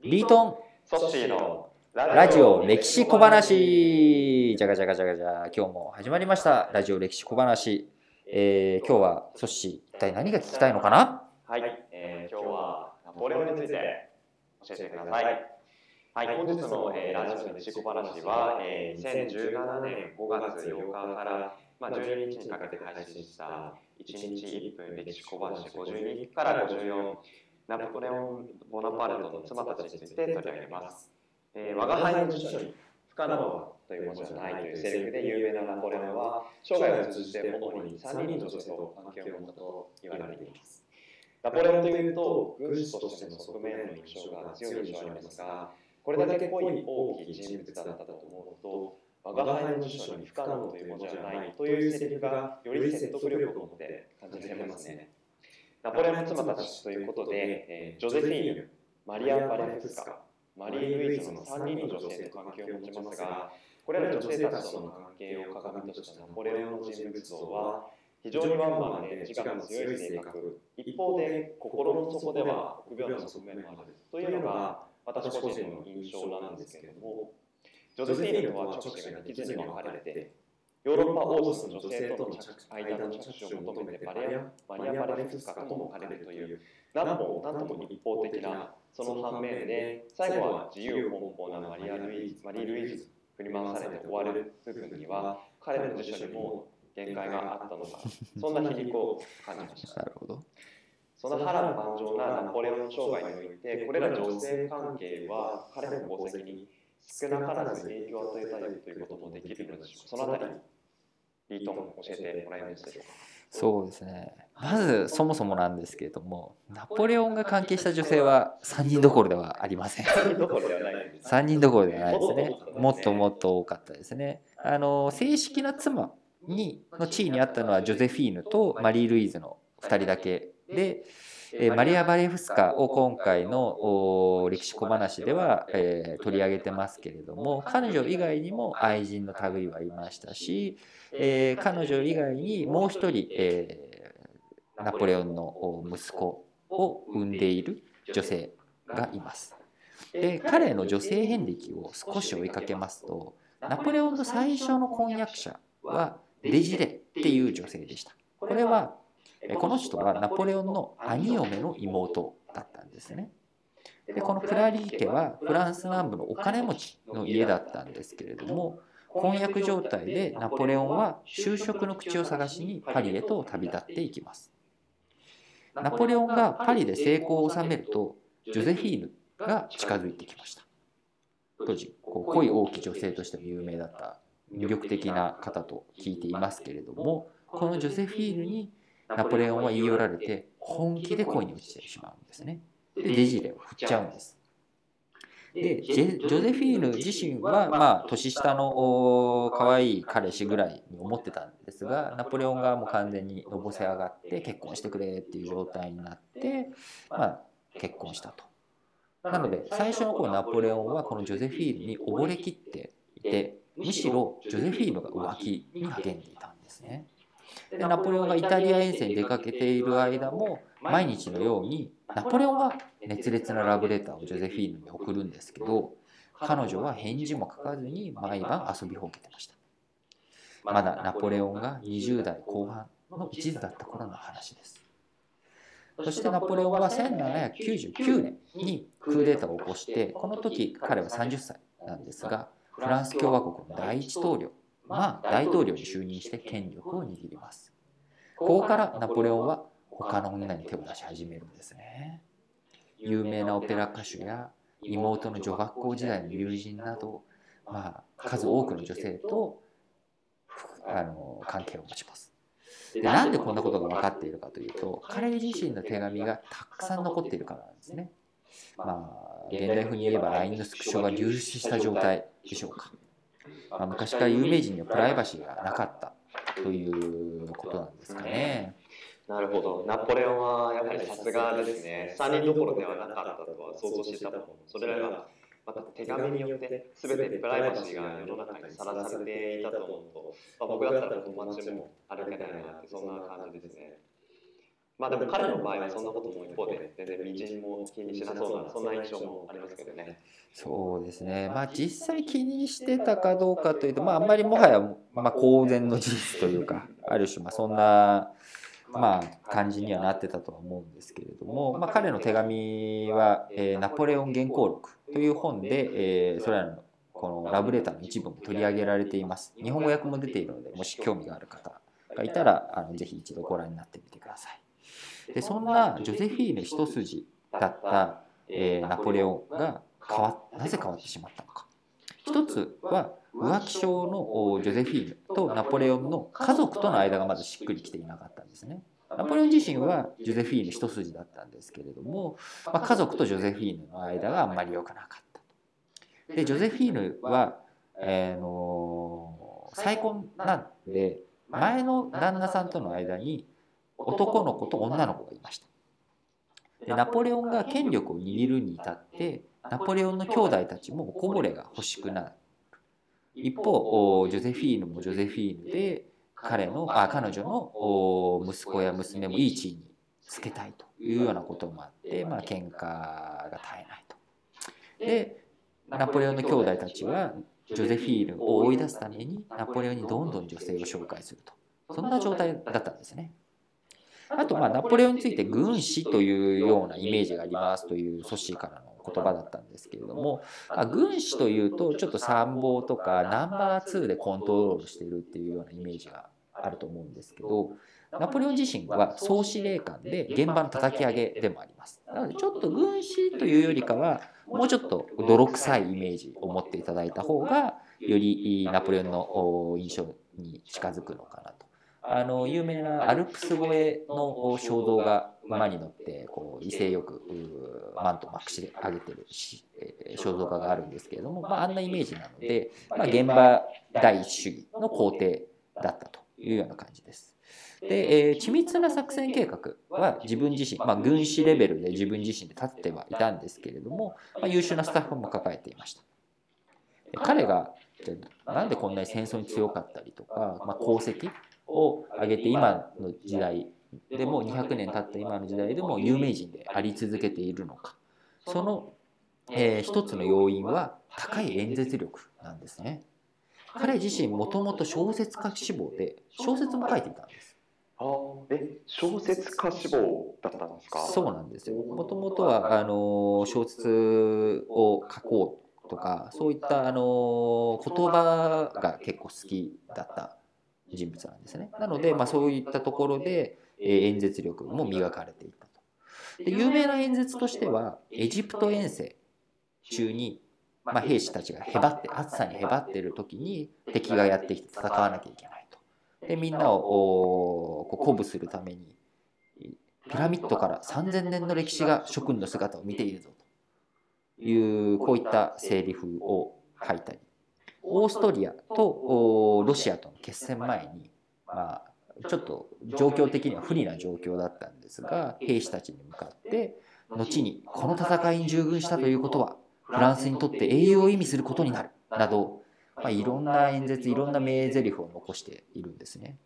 リートン。ソッシーのラジオ歴史小話。じゃがじゃがじゃがじゃ今日も始まりました。ラジオ歴史小話、えー、今日はソッシー一体何が聞きたいのかな？はい、えー、今日はナポレオンについて教えてください。はい、本日の、えー、ラジオ歴史小話は、えー、2017年5月8日から、まあ、12日にかけて配信した1日1分歴史小話52から54ナポレオン・ボナパルトの妻たちについて取り上げます。えー、我が輩の辞書に不可能はという文字はないというセリフで有名なナポレオンは生涯を通じて主に3人の女性と関係を持ったと言われています。ナポレオンというと軍師としての側面の印象が強い印象がありますが、これだけ濃い大きい人物だったと思うと、我が輩の辞書に不可能という文字はないというセリフがより説得力を持って感じられますね。ナポレオンの妻たちということで、えー、ジョゼフィーヌ、マリア・バレフスカ、マリー・ルイーズの3人の女性と関係を持ちますが、これら女性たちとの関係を鏡としたナポレオンの人物像は、非常にワンマンで自我の強い性格、一方で心の底では臆病な側面もあるというのが私個人の印象なんですけれども、ジョゼフィーヌとは直視が2つに分かれて、ヨーロッパ王室の女性との間の着手を求めてバレアマリア・バレフスカともかれるという。何も何とも一方的なその反面で最後は自由奔放なマリア・ルイマリー・ルイーズ振り回されて終わる部分には彼の辞書にも限界があったのか そんな皮肉を感じました。なるほど。その波乱万丈なナポレオンの生涯においてこれら女性関係は彼の功績に少なからず影響を与えたりということもできるのでしょうか。そのあたり、リートン教えてもらえますでしょうか？そうですねまずそもそもなんですけれどもナポレオンが関係した女性は3人どころではありません3人どころではないです。3人どころではないですねももっともっと多かったですねあの正式な妻にの地位にあったのはジョゼフィーヌとマリー・ルイーズの2人だけで、えマリア・バレフスカを今回の歴史小話では、え取り上げてますけれども彼女以外にも愛人の類はいましたし、え彼女以外にもう一人、えナポレオンの息子を産んでいる女性がいます。で彼の女性遍歴を少し追いかけますとナポレオンの最初の婚約者はデジレっていう女性でした。これはこの人はナポレオンの兄嫁の妹だったんですね。でこのクラリー家はフランス南部のお金持ちの家だったんですけれども婚約状態でナポレオンは就職の口を探しにパリへと旅立っていきます。ナポレオンがパリで成功を収めるとジョゼフィーヌが近づいてきました。当時こう濃い大きい女性としても有名だった魅力的な方と聞いていますけれどもこのジョゼフィーヌにナポレオンは言い寄られて本気で恋に落ちてしまうんですね。でデジレを振っちゃうんです。でジョゼフィーヌ自身はまあ年下のお可愛い彼氏ぐらいに思ってたんですがナポレオンがもう完全にのぼせ上がって結婚してくれっていう状態になってまあ結婚したと。なので最初の頃ナポレオンはこのジョゼフィーヌに溺れきっていてむしろジョゼフィーヌが浮気に励んでいたんですね。でナポレオンがイタリア遠征に出かけている間も毎日のようにナポレオンは熱烈なラブレターをジョゼフィーヌに送るんですけど彼女は返事も書かずに毎晩遊びほうけてました。まだナポレオンが20代後半の一途だった頃の話です。そしてナポレオンは1799年にクーデターを起こしてこの時彼は30歳なんですがフランス共和国の第一統領まあ大統領に就任して権力を握ります。ここからナポレオンは他の女に手を出し始めるんですね。有名なオペラ歌手や妹の女学校時代の友人など、まあ、数多くの女性とあの関係を持ちます。でなんでこんなことが分かっているかというと彼自身の手紙がたくさん残っているからなんですね。まあ現代風に言えば LINE のスクショが流出した状態でしょうか、まあ、昔から有名人にはプライバシーがなかったということなんですかね。なるほど。ナポレオンはやはりさすがですね。3人どころではなかったとは想像していたもの。それらがまた手紙によって全てプライバシーが世の中にさらされていたと思うと、まあ、僕だったら友達でも歩けないなってそんな感じですね。まあでも彼の場合はそんなことも一方で全然微塵も気にしなそうなそんな印象もありますけどね。そうですね、まあ、実際気にしてたかどうかというと、まあ、あんまりもはや、まあ、公然の事実というかある種まあそんな、まあ、感じにはなってたとは思うんですけれども、まあ、彼の手紙は、えーナポレオン原稿録」という本で、えーそれらのこのラブレターの一部も取り上げられています。日本語訳も出ているのでもし興味がある方がいたらあのぜひ一度ご覧になってみてくださいでそんなジョゼフィーヌ一筋だった、えーナポレオンが変わなぜ変わってしまったのか。一つは浮気症のおジョゼフィーヌとナポレオンの家族との間がまずしっくりきていなかったんですね。ナポレオン自身はジョゼフィーヌ一筋だったんですけれども、まあ、家族とジョゼフィーヌの間があんまり良くなかったと。でジョゼフィーヌは、えーの再婚なんで前の旦那さんとの間に男の子と女の子がいましたでナポレオンが権力を握るに至ってナポレオンの兄弟たちもこぼれが欲しくなる一方ジョゼフィーヌもジョゼフィーヌで彼のあ彼女の息子や娘もいい地位につけたいというようなこともあってまあ喧嘩が絶えないと。でナポレオンの兄弟たちはジョゼフィーヌを追い出すためにナポレオンにどんどん女性を紹介するとそんな状態だったんですね。あとまあナポレオンについて軍師というようなイメージがありますというソッシーからの言葉だったんですけれども、まあ、軍師というとちょっと参謀とかナンバー2でコントロールしているっていうようなイメージがあると思うんですけどナポレオン自身は総司令官で現場の叩き上げでもありますなのでちょっと軍師というよりかはもうちょっと泥臭いイメージを持っていただいた方がよりナポレオンの印象に近づくのか。あの有名なアルプス越えの衝動が馬に乗ってこう威勢よくマントをまくし上げてるし、えー、肖像画があるんですけれども、まあ、あんなイメージなので、まあ、現場第一主義の皇帝だったというような感じです。で、えー、緻密な作戦計画は自分自身、まあ、軍師レベルで自分自身で立ってはいたんですけれども、まあ、優秀なスタッフも抱えていました。彼がなんでこんなに戦争に強かったりとか、まあ、功績を上げて今の時代でも200年経った今の時代でも有名人であり続けているのか。その、えー、一つの要因は高い演説力なんですね。彼自身もともと小説家志望で小説も書いていたんです。あえ小説家志望だったんですか？そうなんですよ。もともとはあの小説を書こうとかそういったあの言葉が結構好きだった人物なんですね。なので、まあ、そういったところで、演説力も磨かれていったと。で有名な演説としてはエジプト遠征中に、まあ、兵士たちがへばって暑さにへばっている時に敵がやってきて戦わなきゃいけないと。でみんなをこう鼓舞するためにピラミッドから3,000年の歴史が諸君の姿を見ているぞというこういったセリフを吐いたりオーストリアとロシアとの決戦前に、まあ、ちょっと状況的には不利な状況だったんですが兵士たちに向かって後にこの戦いに従軍したということはフランスにとって英雄を意味することになるなど、まあ、いろんな演説いろんな名台詞を残しているんですね。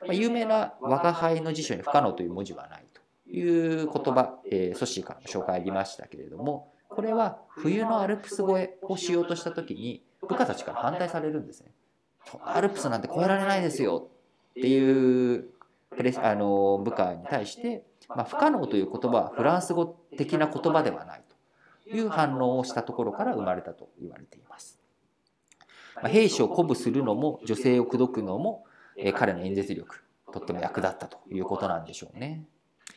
まあ、有名な我が輩の辞書に不可能という文字はないという言葉、えー、ソシーからの紹介ありましたけれどもこれは冬のアルプス越えをしようとした時に部下たちから反対されるんですね。アルプスなんて越えられないですよっていうプレあの部下に対して、まあ、不可能という言葉はフランス語的な言葉ではないという反応をしたところから生まれたと言われています。まあ、兵士を鼓舞するのも女性を口説くのも、えー、彼の演説力とっても役立ったということなんでしょうね。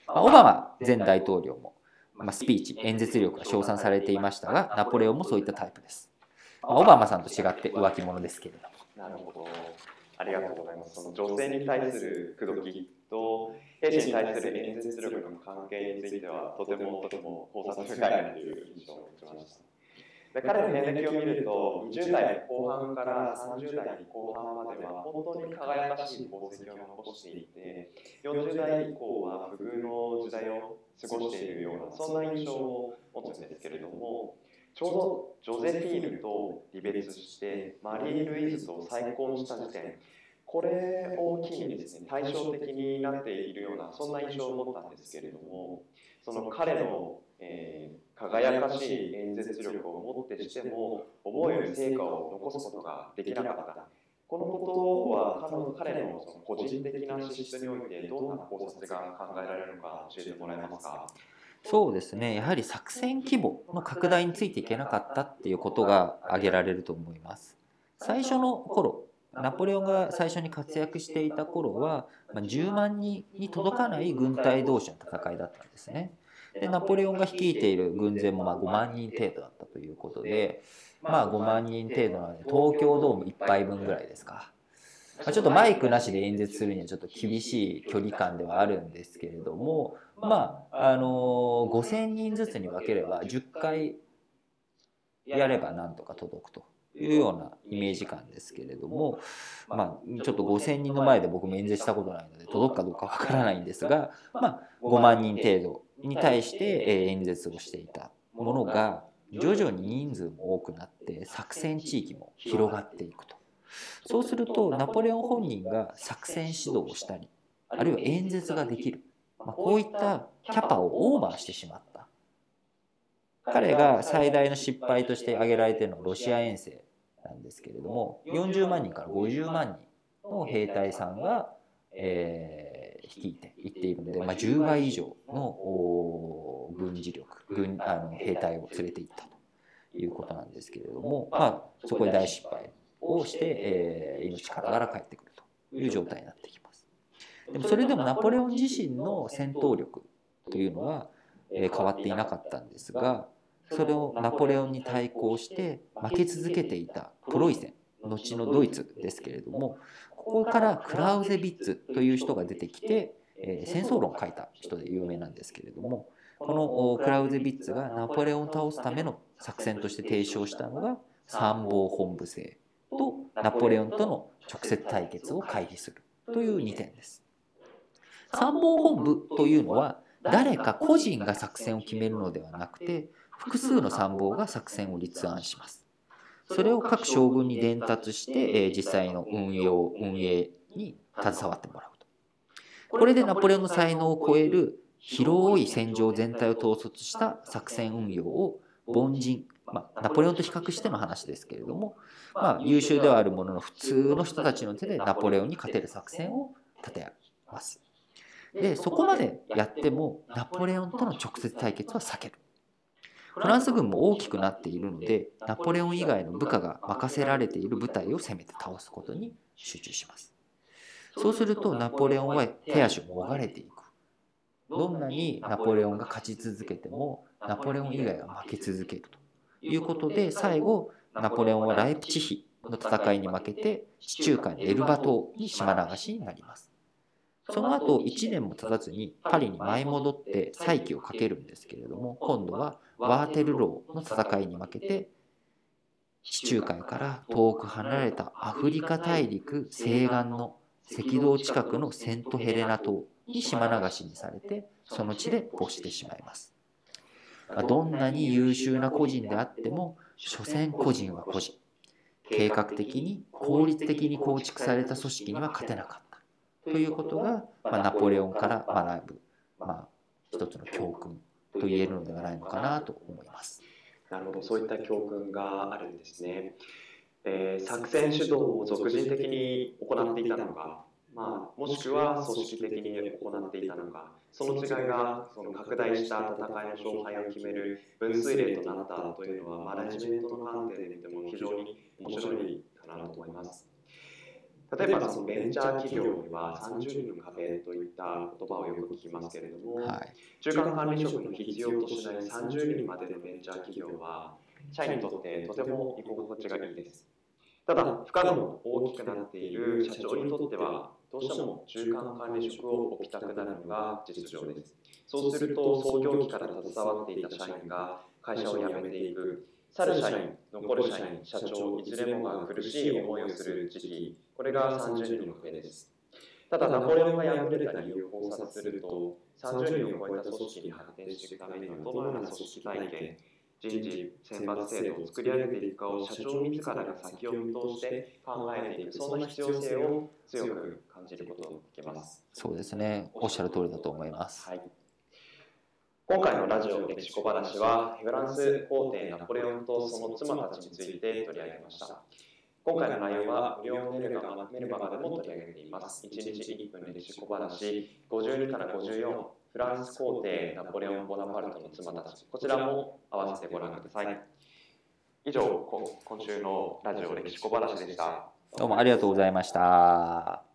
まあ、オバマ前大統領も、まあ、スピーチ演説力が称賛されていましたがナポレオンもそういったタイプです。オバマさんと違って浮気者ですけれども。なるほど。ありがとうございます。その女性に対する口説きと兵士に対する演説力の関係についてはとてもとても考察深いなという印象を持ちました。で彼の遍歴を見ると20代後半から30代後半までは本当に輝かしい功績を残していて40代以降は不遇の時代を過ごしているようなそんな印象を持つんですけれどもちょうどジョゼフィーヌと離別してマリー・ルイーズと再婚した時点。これを機にですね。対照的になっているようなそんな印象を持ったんですけれどもその彼の、えー、輝かしい演説力をもってしても思える成果を残すことができなかった。このことは彼のその個人的な資質においてどんな考察が考えられるのか教えてもらえますか？そうですねやはり作戦規模の拡大についていけなかったっていうことが挙げられると思います最初の頃ナポレオンが最初に活躍していた頃は、まあ、10万人に届かない軍隊同士の戦いだったんですね。でナポレオンが率いている軍勢もまあ5万人程度だったということで、まあ、5万人程度なので東京ドーム1杯分ぐらいですか。まあ、ちょっとマイクなしで演説するにはちょっと厳しい距離感ではあるんですけれども、まあ、あのー、5000人ずつに分ければ10回やればなんとか届くと。いうようなイメージ感ですけれども、まあ、ちょっと5,000人の前で僕も演説したことないので届くかどうかわからないんですが、まあ、5万人程度に対して演説をしていたものが徐々に人数も多くなって作戦地域も広がっていくと。そうするとナポレオン本人が作戦指導をしたりあるいは演説ができる、まあ、こういったキャパをオーバーしてしまった。彼が最大の失敗として挙げられているのはロシア遠征なんですけれども40万人から50万人の兵隊さんが、えー、率いていっているので、まあ、10倍以上の軍事力軍あの兵隊を連れていったということなんですけれども、まあ、そこで大失敗をして、えー、命からがら帰ってくるという状態になってきます。でもそれでもナポレオン自身の戦闘力というのは、えー、変わっていなかったんですがそれをナポレオンに対抗して負け続けていたプロイセン後のドイツですけれどもここからクラウゼビッツという人が出てきて、えー、戦争論を書いた人で有名なんですけれどもこのクラウゼビッツがナポレオンを倒すための作戦として提唱したのが参謀本部制とナポレオンとの直接対決を回避するという2点です。参謀本部というのは誰か個人が作戦を決めるのではなくて複数の参謀が作戦を立案します。それを各将軍に伝達して、え実際の運用、運営に携わってもらうと。これでナポレオンの才能を超える広い戦場全体を統率した作戦運用を凡人、まあ、ナポレオンと比較しての話ですけれども、まあ、優秀ではあるものの普通の人たちの手でナポレオンに勝てる作戦を立てます。でそこまでやってもナポレオンとの直接対決は避ける。フランス軍も大きくなっているのでナポレオン以外の部下が任せられている部隊を攻めて倒すことに集中します。そうするとナポレオンは手足をもがれていく。どんなにナポレオンが勝ち続けてもナポレオン以外は負け続けると。いうことで最後ナポレオンはライプチヒの戦いに負けて地中海のエルバ島に島流しになりますその後1年も経たずにパリに舞い戻って再起をかけるんですけれども今度はワーテルローの戦いに負けて地中海から遠く離れたアフリカ大陸西岸の赤道近くのセントヘレナ島に島流しにされてその地で没してしまいます。どんなに優秀な個人であっても所詮個人は個人。計画的に効率的に構築された組織には勝てなかった。ということが、まあ、ナポレオンから学ぶ、まあ、一つの教訓と言えるのではないのかなと思います。なるほど、そういった教訓があるんですね。えー、作戦主導を俗人的に行っていたのか、まあ、もしくは組織的に行っていたのか、その違いがその拡大した戦いの勝敗を決める分水嶺となったというのは、マネジメントの観点で見ても非常に面白いかなと思います。例えばそのベンチャー企業には30人の壁といった言葉をよく聞きますけれども、はい、中間管理職の必要としない30人までのベンチャー企業は社員にとってとても居心地がいいです。ただ、負荷も大きくなっている社長にとっては、どうしても中間管理職を置きたくなるのが実情です。そうすると、創業期から携わっていた社員が会社を辞めていく、去る社員、残る社員、社長、いずれもが苦しい思いをする時期、これが30人の壁です。ただ、ナポレオンが敗れた理由を考察すると、30人を超えた組織に発展していくためには、どのような組織体系、人事選抜制度を作り上げていくかを社長自らが先を見通して考えていくそんな必要性を強く感じることができます。そうですねおっしゃる通りだと思いますはい、今回のラジオ歴史小話はフランス皇帝ナポレオンとその妻たちについて取り上げました。今回の内容は無料メルマメルマガでも取り上げています。1日1分歴史小話52から54フランス皇帝ナポレオン・ボナパルトの妻たちこちらも合わせてご覧ください。以上今週のラジオ歴史小話でした。どうもありがとうございました